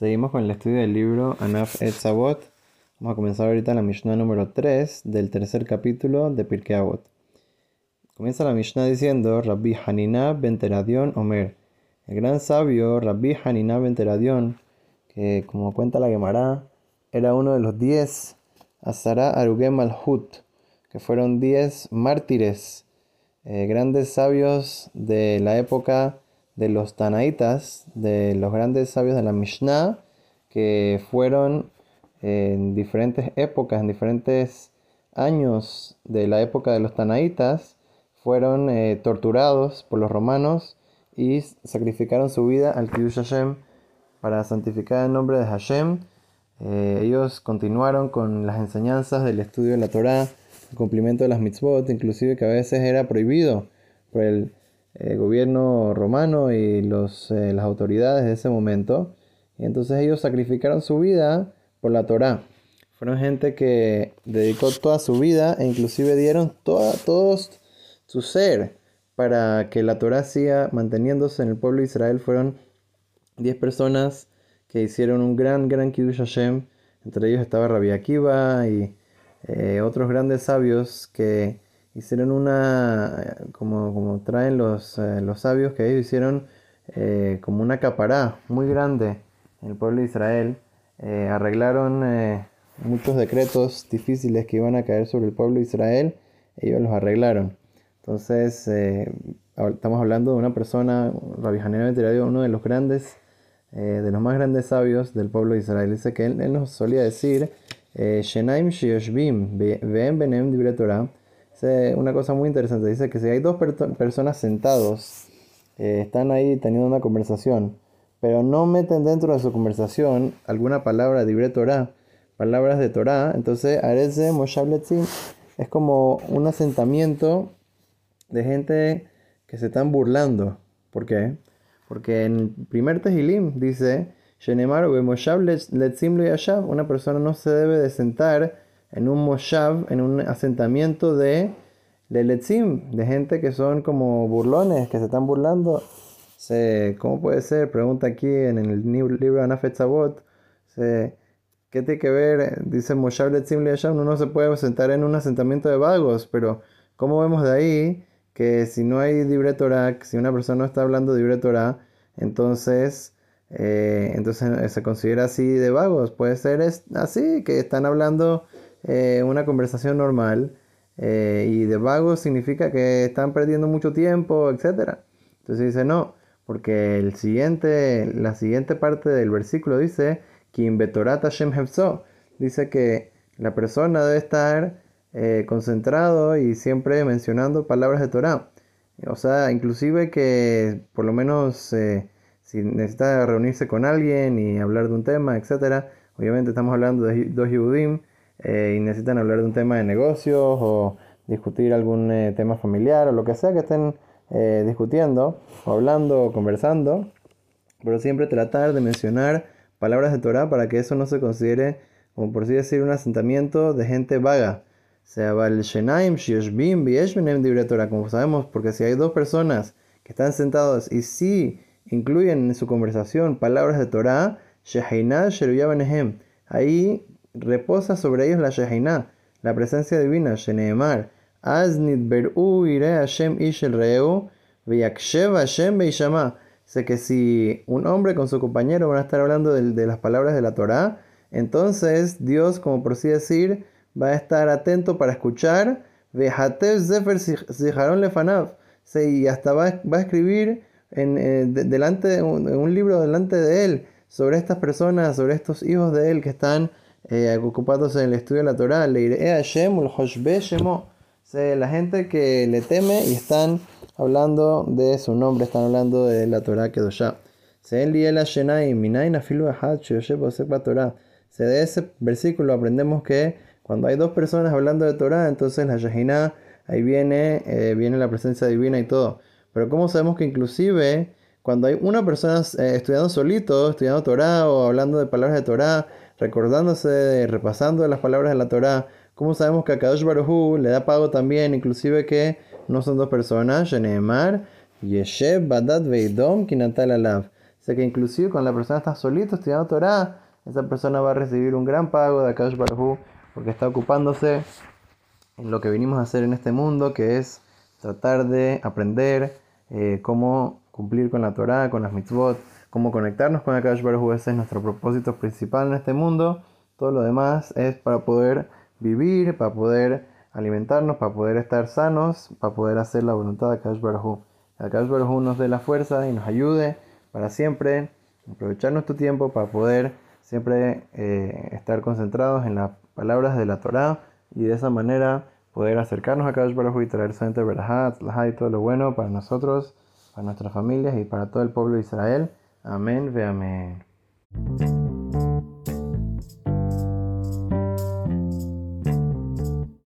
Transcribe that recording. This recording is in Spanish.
Seguimos con el estudio del libro Anaf et Vamos a comenzar ahorita la Mishnah número 3 del tercer capítulo de Pirkei Avot. Comienza la Mishnah diciendo Rabbi Hanina ben Teradion Omer. El gran sabio Rabbi Hanina ben Teradion, que como cuenta la Gemara, era uno de los 10 Azara Arugem Malhut, que fueron 10 mártires, eh, grandes sabios de la época de los Tanaitas, de los grandes sabios de la Mishnah, que fueron en diferentes épocas, en diferentes años de la época de los Tanaitas, fueron eh, torturados por los romanos y sacrificaron su vida al Kiddush Hashem para santificar el nombre de Hashem. Eh, ellos continuaron con las enseñanzas del estudio de la Torah, el cumplimiento de las mitzvot, inclusive que a veces era prohibido por el el gobierno romano y los, eh, las autoridades de ese momento. Y entonces ellos sacrificaron su vida por la Torá. Fueron gente que dedicó toda su vida e inclusive dieron toda, todo su ser para que la Torá siga manteniéndose en el pueblo de Israel. Fueron 10 personas que hicieron un gran, gran Kiddush Hashem. Entre ellos estaba Rabbi Akiva y eh, otros grandes sabios que hicieron una, como, como traen los, eh, los sabios, que ellos hicieron eh, como una capará muy grande en el pueblo de Israel. Eh, arreglaron muchos decretos difíciles que iban a caer sobre el pueblo de Israel, ellos los arreglaron. Entonces, estamos hablando de una persona, Rabbi Hanina uno de los grandes, de los más grandes sabios del pueblo de Israel. Dice que él, nos solía decir, Shenaim Shioshbim, Ve'em Benem Torah, una cosa muy interesante. Dice que si hay dos personas sentados, eh, están ahí teniendo una conversación, pero no meten dentro de su conversación alguna palabra de Torah, palabras de Torah, entonces Areze Moshabletzim es como un asentamiento de gente que se están burlando. ¿Por qué? Porque en primer Tehilim dice, una persona no se debe de sentar en un moshav, en un asentamiento de leletzim, de gente que son como burlones, que se están burlando. Se, ¿Cómo puede ser? Pregunta aquí en el libro Anafet Sabot. ¿Qué tiene que ver? Dice Moshav Letzim Uno no se puede sentar en un asentamiento de vagos, pero ¿cómo vemos de ahí que si no hay libre Torah, si una persona no está hablando libre Torah, entonces, eh, entonces se considera así de vagos? Puede ser así, que están hablando eh, una conversación normal eh, y de vagos significa que están perdiendo mucho tiempo, etc. Entonces dice no, porque el siguiente, la siguiente parte del versículo dice, dice que la persona debe estar eh, concentrado y siempre mencionando palabras de Torah. O sea, inclusive que por lo menos si necesita reunirse con alguien y hablar de un tema, etc. Obviamente estamos hablando de dos Yehudim eh, y necesitan hablar de un tema de negocios o discutir algún eh, tema familiar o lo que sea que estén eh, discutiendo o hablando o conversando, pero siempre tratar de mencionar palabras de Torah para que eso no se considere, como por así decir, un asentamiento de gente vaga. Sea Shenaim, Torah, como sabemos, porque si hay dos personas que están sentados y si incluyen en su conversación palabras de Torah, ahí reposa sobre ellos la Shehinah, la presencia divina, Sheneemar. Aznit ber'u ire Hashem ishel reu, veyakshev Hashem beishama. Sé que si un hombre con su compañero van a estar hablando de, las palabras de la Torah, entonces Dios, como por así decir, va a estar atento para escuchar. Vejatev zefer ziharon lefanav. Y hasta va, a escribir en, eh, delante, un libro delante de él sobre estas personas, sobre estos hijos de él que están eh, ocupados en el estudio de la Torah, la gente que le teme y están hablando de su nombre, están hablando de la Torah Kedoshá. Se de ese versículo aprendemos que cuando hay dos personas hablando de Torah, entonces la Shehinah, ahí viene, eh, viene la presencia divina y todo. Pero ¿cómo sabemos que inclusive cuando hay una persona eh, estudiando solito, estudiando Torah o hablando de palabras de Torah, recordándose, repasando las palabras de la Torah, ¿cómo sabemos que a Kadosh Baruj le da pago también, inclusive que no son dos personas? Sheneemar, Yeshev, Badat, Veidom, Kinatal Alav. sea que inclusive cuando la persona está solito estudiando Torah, esa persona va a recibir un gran pago de Akash Baruj porque está ocupándose en lo que vinimos a hacer en este mundo, que es tratar de aprender eh, cómo cumplir con la Torah, con las mitzvot, cómo conectarnos con Akash Baruj Ese es nuestro propósito principal en este mundo. Todo lo demás es para poder vivir, para poder alimentarnos, para poder estar sanos, para poder hacer la voluntad de Akash Baruj Akash Baruj nos dé la fuerza y nos ayude para siempre aprovechar nuestro tiempo para poder siempre eh, estar concentrados en las palabras de la Torah y de esa manera poder acercarnos a Kadosh Baruj y traer solamente Berahat, y todo lo bueno para nosotros, para nuestras familias y para todo el pueblo de Israel. Amén, ve amén.